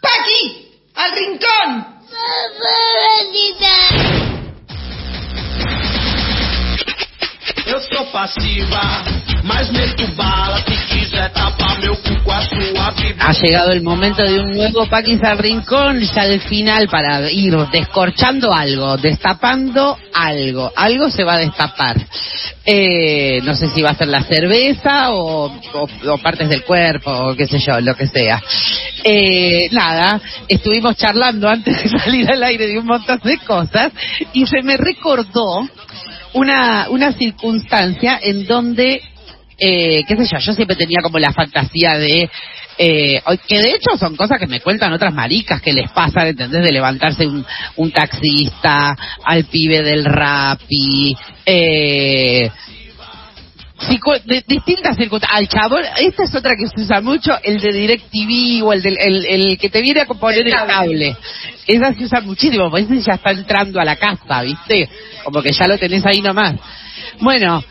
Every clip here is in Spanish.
¡Paqui! ¡Al rincón! Eu sou passiva, mas meto bala se quiser tapar meu cu com a sua bíblia. Ha llegado el momento de un nuevo Paquis al rincón, ya el final para ir descorchando algo, destapando algo. Algo se va a destapar. Eh, no sé si va a ser la cerveza o, partes del cuerpo o qué sé yo, lo que sea. Eh, nada, estuvimos charlando antes de salir al aire de un montón de cosas y se me recordó una, una circunstancia en donde, eh, qué sé yo, yo siempre tenía como la fantasía de, eh, que de hecho son cosas que me cuentan otras maricas que les pasan, ¿entendés? De levantarse un, un taxista, al pibe del rapi, eh, de distintas circunstancias. Al chabón, esta es otra que se usa mucho, el de DirecTV o el, del, el, el que te viene a poner el cable. Esa se usa muchísimo, porque ese ya está entrando a la casa, ¿viste? Como que ya lo tenés ahí nomás. Bueno,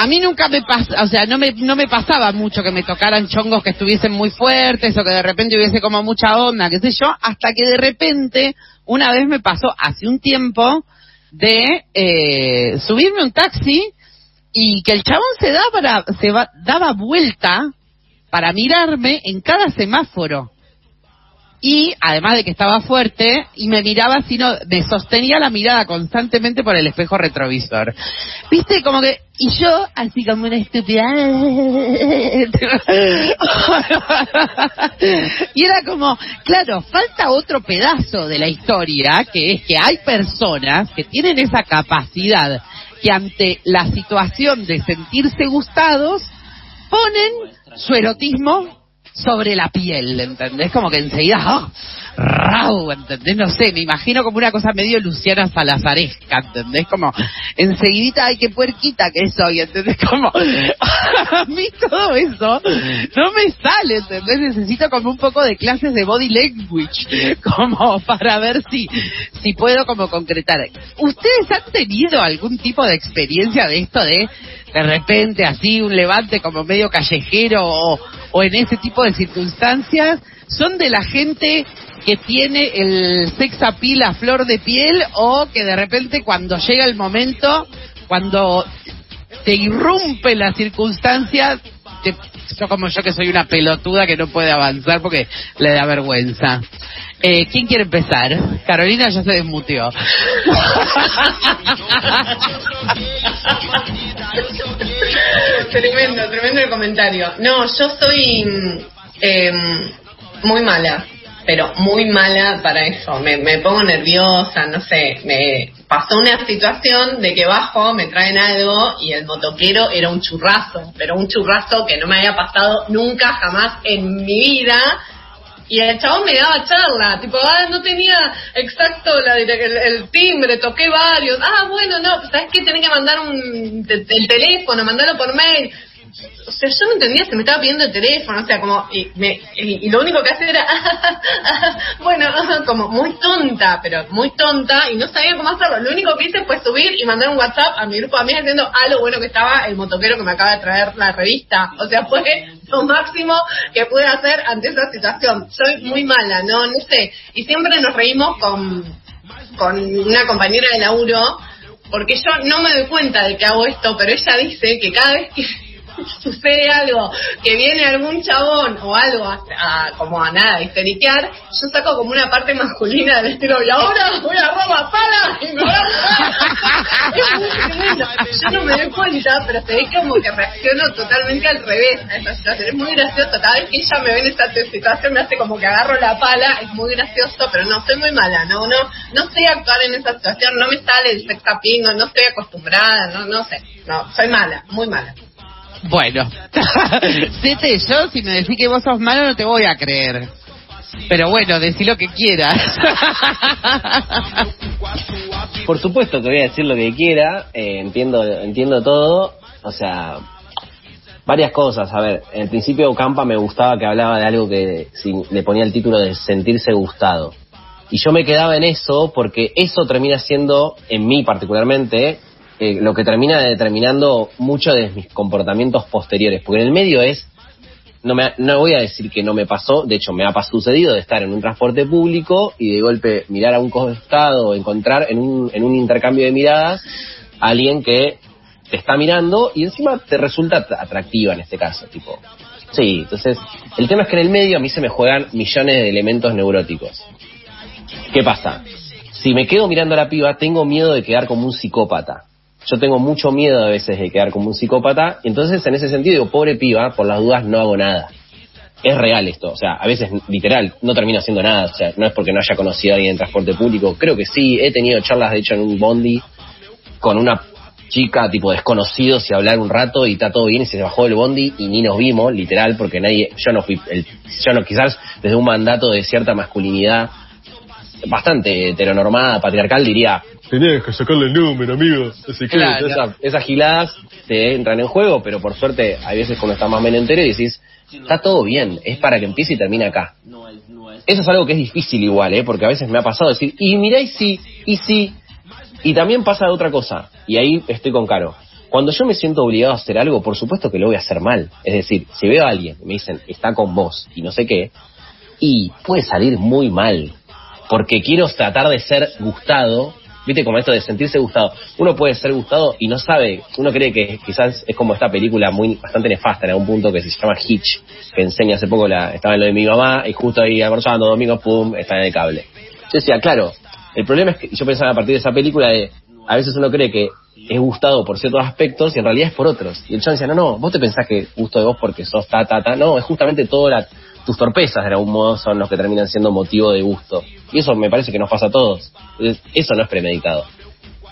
a mí nunca me pasa, o sea, no me, no me pasaba mucho que me tocaran chongos que estuviesen muy fuertes o que de repente hubiese como mucha onda, qué sé yo, hasta que de repente, una vez me pasó hace un tiempo de eh, subirme un taxi y que el chabón se daba, se va- daba vuelta para mirarme en cada semáforo. Y además de que estaba fuerte, y me miraba sino me sostenía la mirada constantemente por el espejo retrovisor. Viste, como que, y yo, así como una estúpida. y era como, claro, falta otro pedazo de la historia, que es que hay personas que tienen esa capacidad que ante la situación de sentirse gustados, ponen su erotismo sobre la piel, ¿entendés? Como que enseguida, ¡ah! ¡rau! ¿entendés? No sé, me imagino como una cosa medio Luciana Salazaresca, ¿entendés? Como, enseguidita, ay, qué puerquita que soy, ¿entendés? Como, a mí todo eso no me sale, ¿entendés? Necesito como un poco de clases de body language, como para ver si, si puedo como concretar. ¿Ustedes han tenido algún tipo de experiencia de esto de de repente así un levante como medio callejero o, o en ese tipo de circunstancias son de la gente que tiene el sex appeal a flor de piel o que de repente cuando llega el momento cuando te irrumpe la circunstancia te- yo como yo que soy una pelotuda que no puede avanzar porque le da vergüenza eh, ¿quién quiere empezar? Carolina ya se desmuteó tremendo, tremendo el comentario. No, yo soy mm, em, muy mala, pero muy mala para eso. Me, pongo nerviosa, no sé. Me pasó una situación de que bajo, me traen algo y el motoquero era un churrazo, pero un churrazo que no me había pasado nunca, jamás en mi vida. Y el chabón me daba charla, tipo, ah, no tenía exacto la, el, el timbre, toqué varios. Ah, bueno, no, ¿sabes qué? Tenés que mandar un, el teléfono, mandarlo por mail. O sea, yo no entendía, se me estaba pidiendo el teléfono, o sea, como, y, me, y lo único que hacía era, bueno, como muy tonta, pero muy tonta, y no sabía cómo hacerlo. Lo único que hice fue subir y mandar un WhatsApp a mi grupo de amigas diciendo, ah, lo bueno que estaba el motoquero que me acaba de traer la revista. O sea, fue lo máximo que pude hacer ante esa situación. Soy muy mala, no, no sé. Y siempre nos reímos con, con una compañera de laburo, porque yo no me doy cuenta de que hago esto, pero ella dice que cada vez que sucede algo, que viene algún chabón o algo a, a- como a nada, histeriquear, yo saco como una parte masculina del estilo, y ahora voy a robar pala y me voy a. Yo no me doy cuenta, pero se ve como que reacciono totalmente al revés a esa situación. Es muy gracioso, cada vez que ella me ve en esta situación me hace como que agarro la pala, es muy gracioso, pero no, soy muy mala, no, no, no sé actuar en esa situación, no me sale el sex no estoy acostumbrada, no, no sé, no, soy mala, muy mala. Bueno, Sete, yo si me decís que vos sos malo no te voy a creer. Pero bueno, decí lo que quieras. Por supuesto que voy a decir lo que quiera, eh, entiendo, entiendo todo, o sea, varias cosas. A ver, en principio Campa me gustaba que hablaba de algo que si- le ponía el título de sentirse gustado. Y yo me quedaba en eso porque eso termina siendo, en mí particularmente, eh, lo que termina determinando mucho de mis comportamientos posteriores. Porque en el medio es no, me, no voy a decir que no me pasó, de hecho me ha sucedido de estar en un transporte público y de golpe mirar a un costado encontrar en un, en un intercambio de miradas a alguien que te está mirando y encima te resulta at- atractiva en este caso, tipo. Sí, entonces, el tema es que en el medio a mí se me juegan millones de elementos neuróticos. ¿Qué pasa? Si me quedo mirando a la piba, tengo miedo de quedar como un psicópata. Yo tengo mucho miedo a veces de quedar como un psicópata, entonces en ese sentido digo, pobre piba, por las dudas no hago nada. Es real esto, o sea, a veces literal no termino haciendo nada, o sea, no es porque no haya conocido a alguien en transporte público, creo que sí, he tenido charlas de hecho en un bondi con una chica tipo desconocidos y hablar un rato y está todo bien y se bajó del bondi y ni nos vimos, literal, porque nadie, yo no fui, el, yo no, quizás desde un mandato de cierta masculinidad bastante heteronormada, patriarcal, diría, tenés que sacarle el número, amigo. Así que Claro. esas, esas giladas te entran en juego, pero por suerte hay veces cuando estás más menentero y decís, está todo bien, es para que empiece y termine acá. Eso es algo que es difícil igual, ¿eh? porque a veces me ha pasado decir, y mirá y sí, y sí, y también pasa otra cosa, y ahí estoy con Caro. Cuando yo me siento obligado a hacer algo, por supuesto que lo voy a hacer mal. Es decir, si veo a alguien y me dicen, está con vos y no sé qué, y puede salir muy mal, porque quiero tratar de ser gustado, viste como esto de sentirse gustado. Uno puede ser gustado y no sabe, uno cree que quizás es como esta película muy bastante nefasta en algún punto que se llama Hitch, que enseña hace poco la, estaba en lo de mi mamá y justo ahí almorzando domingo, pum, está en el cable. Yo decía, claro, el problema es que yo pensaba a partir de esa película de, a veces uno cree que es gustado por ciertos aspectos y en realidad es por otros. Y el chabón decía, no, no, vos te pensás que gusto de vos porque sos ta, ta, ta. No, es justamente toda la, tus torpezas de algún modo son los que terminan siendo motivo de gusto. Y eso me parece que nos pasa a todos. Eso no es premeditado.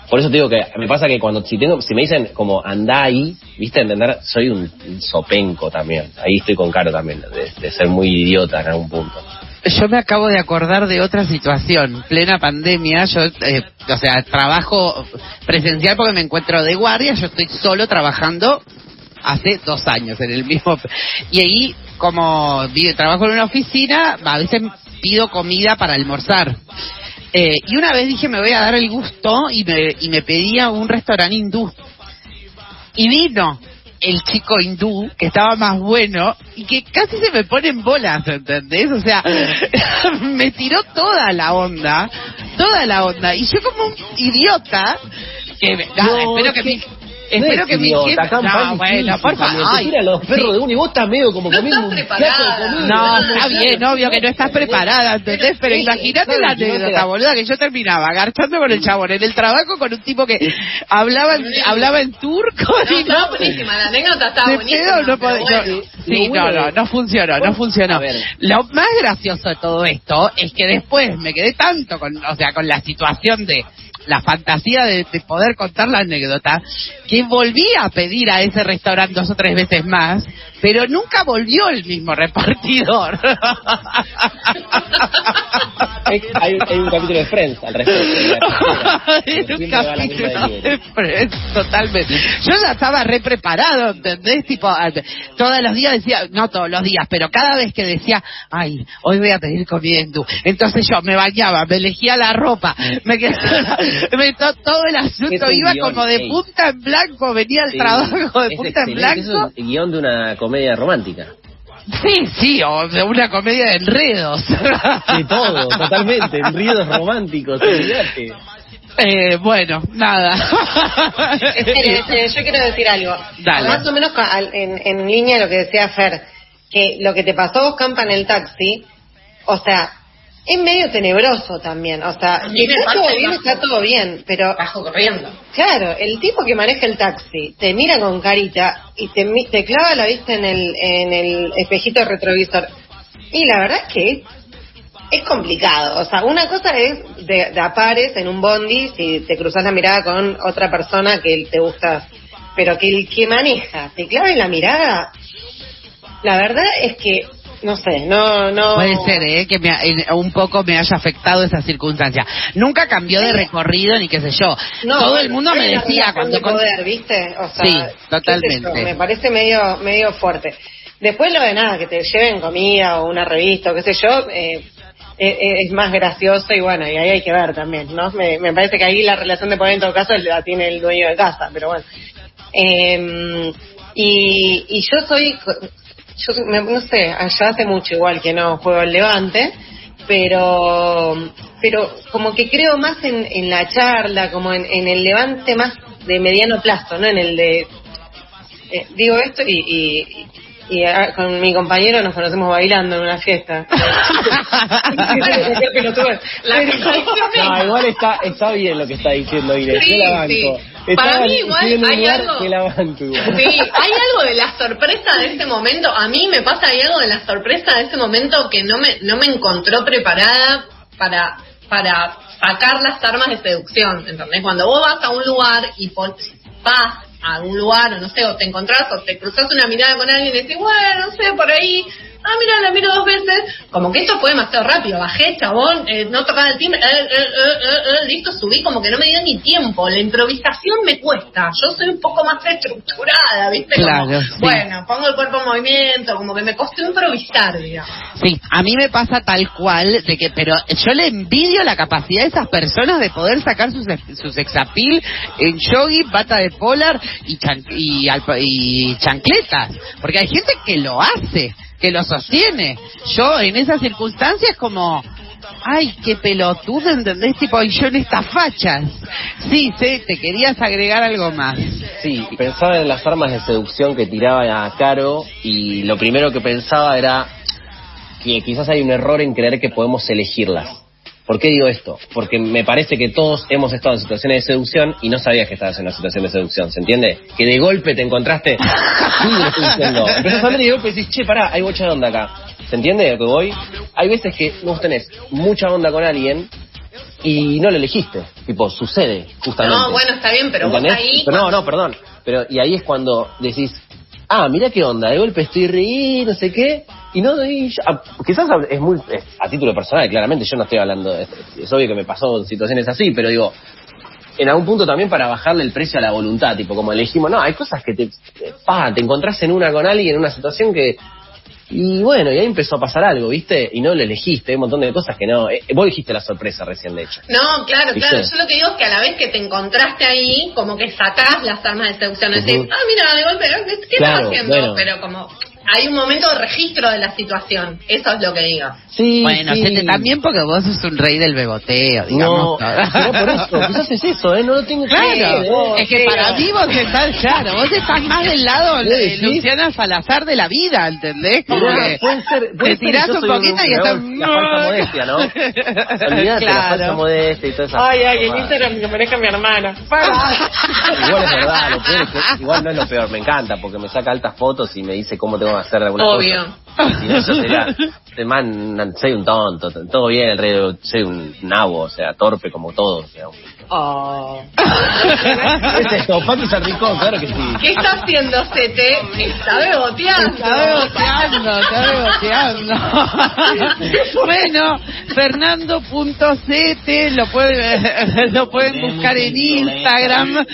Por eso te digo que me pasa que cuando si tengo si me dicen como andá ahí, viste, entender, soy un, un sopenco también. Ahí estoy con Caro también, de, de ser muy idiota en algún punto. Yo me acabo de acordar de otra situación, plena pandemia, yo, eh, o sea, trabajo presencial porque me encuentro de guardia, yo estoy solo trabajando hace dos años en el mismo... Y ahí, como vi- trabajo en una oficina, a veces pido comida para almorzar. Eh, y una vez dije, me voy a dar el gusto y me, y me pedía un restaurante hindú. Y vino el chico hindú, que estaba más bueno, y que casi se me pone en bolas, ¿entendés? O sea, me tiró toda la onda, toda la onda. Y yo como un idiota, que nada, No, espero que mi... Espero que mi jefe... No, bueno, por favor. Tiran los perros sí. de uno y vos estás medio como No comiendo un. No, está bien, obvio que no estás preparada, ¿entendés? Pero imagínate la anécdota, boluda, que yo terminaba agarchando con el chabón en el trabajo con un tipo que hablaba en, hablaba en turco No, y estaba buenísima, la anécdota estaba de buenísima. pedo no sí, Lo no, no, no funcionó, no funcionó. A ver. Lo más gracioso de todo esto es que después me quedé tanto con, o sea, con la situación de la fantasía de, de poder contar la anécdota, que volví a pedir a ese restaurante dos o tres veces más, pero nunca volvió el mismo repartidor. Hay, hay- hay un capítulo de Friends al respecto. Era un capítulo de Friends, totalmente. Yo ya estaba re preparado, ¿entendés? Tipo, todos los días decía, no todos los días, pero cada vez que decía, ay, hoy voy a pedir comida hindú. Entonces yo me bañaba, me elegía la ropa, me quedaba, me- to- todo el asunto iba guion, como de ey. punta en blanco, venía al Sí, trabajo de punta en blanco. Es guion de una comedia romántica. Sí, sí, o de una comedia de enredos. De todo, totalmente. Enredos románticos, olvídate. Eh, bueno, nada. Espere, espere, yo quiero decir algo. Dale. Más o menos ca- al- en, en línea de lo que decía Fer, que lo que te pasó a vos, Campa, en el taxi, o sea, es medio tenebroso también. O sea, si está todo bien, bajo. está todo bien, pero Bajo corriendo. claro, el tipo que maneja el taxi te mira con carita y te, te clava la vista en el, en el espejito retrovisor. Y la verdad es que es, es complicado. O sea, una cosa es de, de a pares en un bondi si te cruzas la mirada con otra persona que te gusta. Pero que el que maneja te clave la mirada, la verdad es que, no sé, no, no. Puede ser, ¿eh? Que me, ha- un poco me haya afectado esa circunstancia. Nunca cambió de recorrido ni qué sé yo. No, Todo el mundo me decía cuando... de poder, ¿viste? O sea, Sí, totalmente. me parece medio medio fuerte. Después lo de nada, que te lleven comida o una revista o qué sé yo, eh, eh, es más gracioso y bueno, y ahí hay que ver también, ¿no? Me, me parece que ahí la relación de poder en todo caso la tiene el dueño de casa, pero bueno. Eh, y, y yo soy, yo no sé, allá hace mucho igual que no juego al Levante, pero pero como que creo más en, en la charla, como en, en el Levante más de mediano plazo, no en el de eh, digo esto y, y, y ah, con mi compañero nos conocemos bailando en una fiesta. No, igual está, está bien lo que está diciendo Inés. Sí, yo la banco. sí. Para mí igual un hay algo- que la banco igual. Sí, hay algo de la sorpresa de este momento. A mí me pasa, hay algo de la sorpresa de este momento que no me, no me encontró preparada para, para sacar las armas de seducción. ¿Entendés? Cuando vos vas a un lugar y pon- vas a algún lugar, o no sé, o te encontrás o te cruzas una mirada con alguien y decís, bueno, no sé, por ahí, ah, mira, la miro dos veces, como que esto fue demasiado rápido, bajé, chabón, eh, no tocaba el timbre, eh, eh, eh, eh, listo, subí, como que no me dio ni tiempo, la improvisación me cuesta, yo soy un poco más estructurada, ¿viste? Como, Claro, sí. Bueno, pongo el cuerpo en movimiento, como que me costó improvisar, digamos. Sí, a mí me pasa tal cual, de que, pero yo le envidio la capacidad de esas personas de poder sacar sus, sus sexapil en jogging, bata de polar y, chan- y chancletas, porque hay gente que lo hace, que lo sostiene. Yo en esas circunstancias como, ay, qué pelotudo, ¿entendés? Tipo, y yo en estas fachas. Sí, sí, te querías agregar algo más. Sí, pensaba en las armas de seducción que tiraba a Caro y lo primero que pensaba era que quizás hay un error en creer que podemos elegirlas. ¿Por qué digo esto? Porque me parece que todos hemos estado en situaciones de seducción y no sabías que estabas en una situación de seducción, ¿se entiende? Que de golpe te encontraste... Sí, lo estoy diciendo. Empezás a hablar y de golpe decís, che, pará, hay mucha onda acá. ¿Se entiende lo que voy? Hay veces que vos tenés mucha onda con alguien y no lo elegiste. Tipo, sucede, justamente. No, bueno, está bien, pero vos ahí... Pero no, no, perdón. Pero, y ahí es cuando decís, ah, mira qué onda, de golpe estoy reí, no sé qué, y no, y yo- ah, quizás es muy, es a título personal, claramente, yo no estoy hablando, de, es obvio que me pasó en situaciones así, pero digo, en algún punto también para bajarle el precio a la voluntad, tipo, como elegimos, no, hay cosas que te, pa, te encontrás en una con alguien, en una situación que, y bueno, y ahí empezó a pasar algo, ¿viste? Y no lo elegiste, hay un montón de cosas que no, eh, vos dijiste la sorpresa recién, de hecho. No, claro, ¿Viste? claro. Yo lo que digo es que a la vez que te encontraste ahí, como que sacás las armas de seducción. Ujú. Decís, ah, mira, de golpe, ¿qué, qué Claro, estás haciendo? bueno. Pero como hay un momento de registro de la situación. Eso es lo que digo. Sí, Bueno, sí. Sete, también porque vos sos un rey del beboteo, No, digamos. pero por eso, quizás es eso, ¿eh? No lo tengo Claro, Sí, es que para mí vos estás, claro, vos estás más del lado de sí. Luciana Salazar de la vida, ¿entendés? Como que puede ser, puede te tirás un poquito y estás... La falsa modestia, ¿no? Olvídate la falsa claro. modestia y toda esa Ay, ay, en. Instagram que maneja mi hermana. Igual es verdad, lo peor es que- igual no es lo peor, me encanta porque me saca altas fotos y me dice cómo tengo que hacer alguna Obvio. cosa. Si no, yo sería, man, soy un tonto, todo bien, el rey, soy un nabo, o sea, torpe como todos. O sea. Oh. ¿Qué es esto? Pati Sarricón, claro que sí. ¿Qué está haciendo Sete? Está beboteando. Está beboteando, está beboteando. bueno, Fernando.ct lo, puede, lo pueden buscar en Instagram.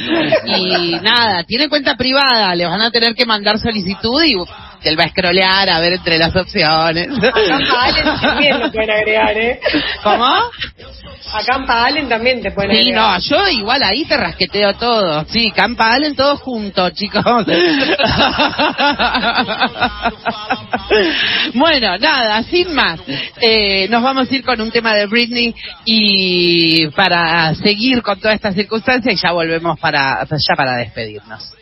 Y nada, tiene cuenta privada, le van a tener que mandar solicitud y él va a scrollear a ver entre las opciones. Acampa Allen también lo pueden agregar, ¿eh? ¿Cómo? Acampa Allen también te pueden Sí, agregar. no, yo igual ahí te rasqueteo todo. Sí, Campa Allen todos juntos, chicos. bueno, nada, sin más. Eh, nos vamos a ir con un tema de Britney y para seguir con toda esta circunstancia y ya volvemos para ya para despedirnos.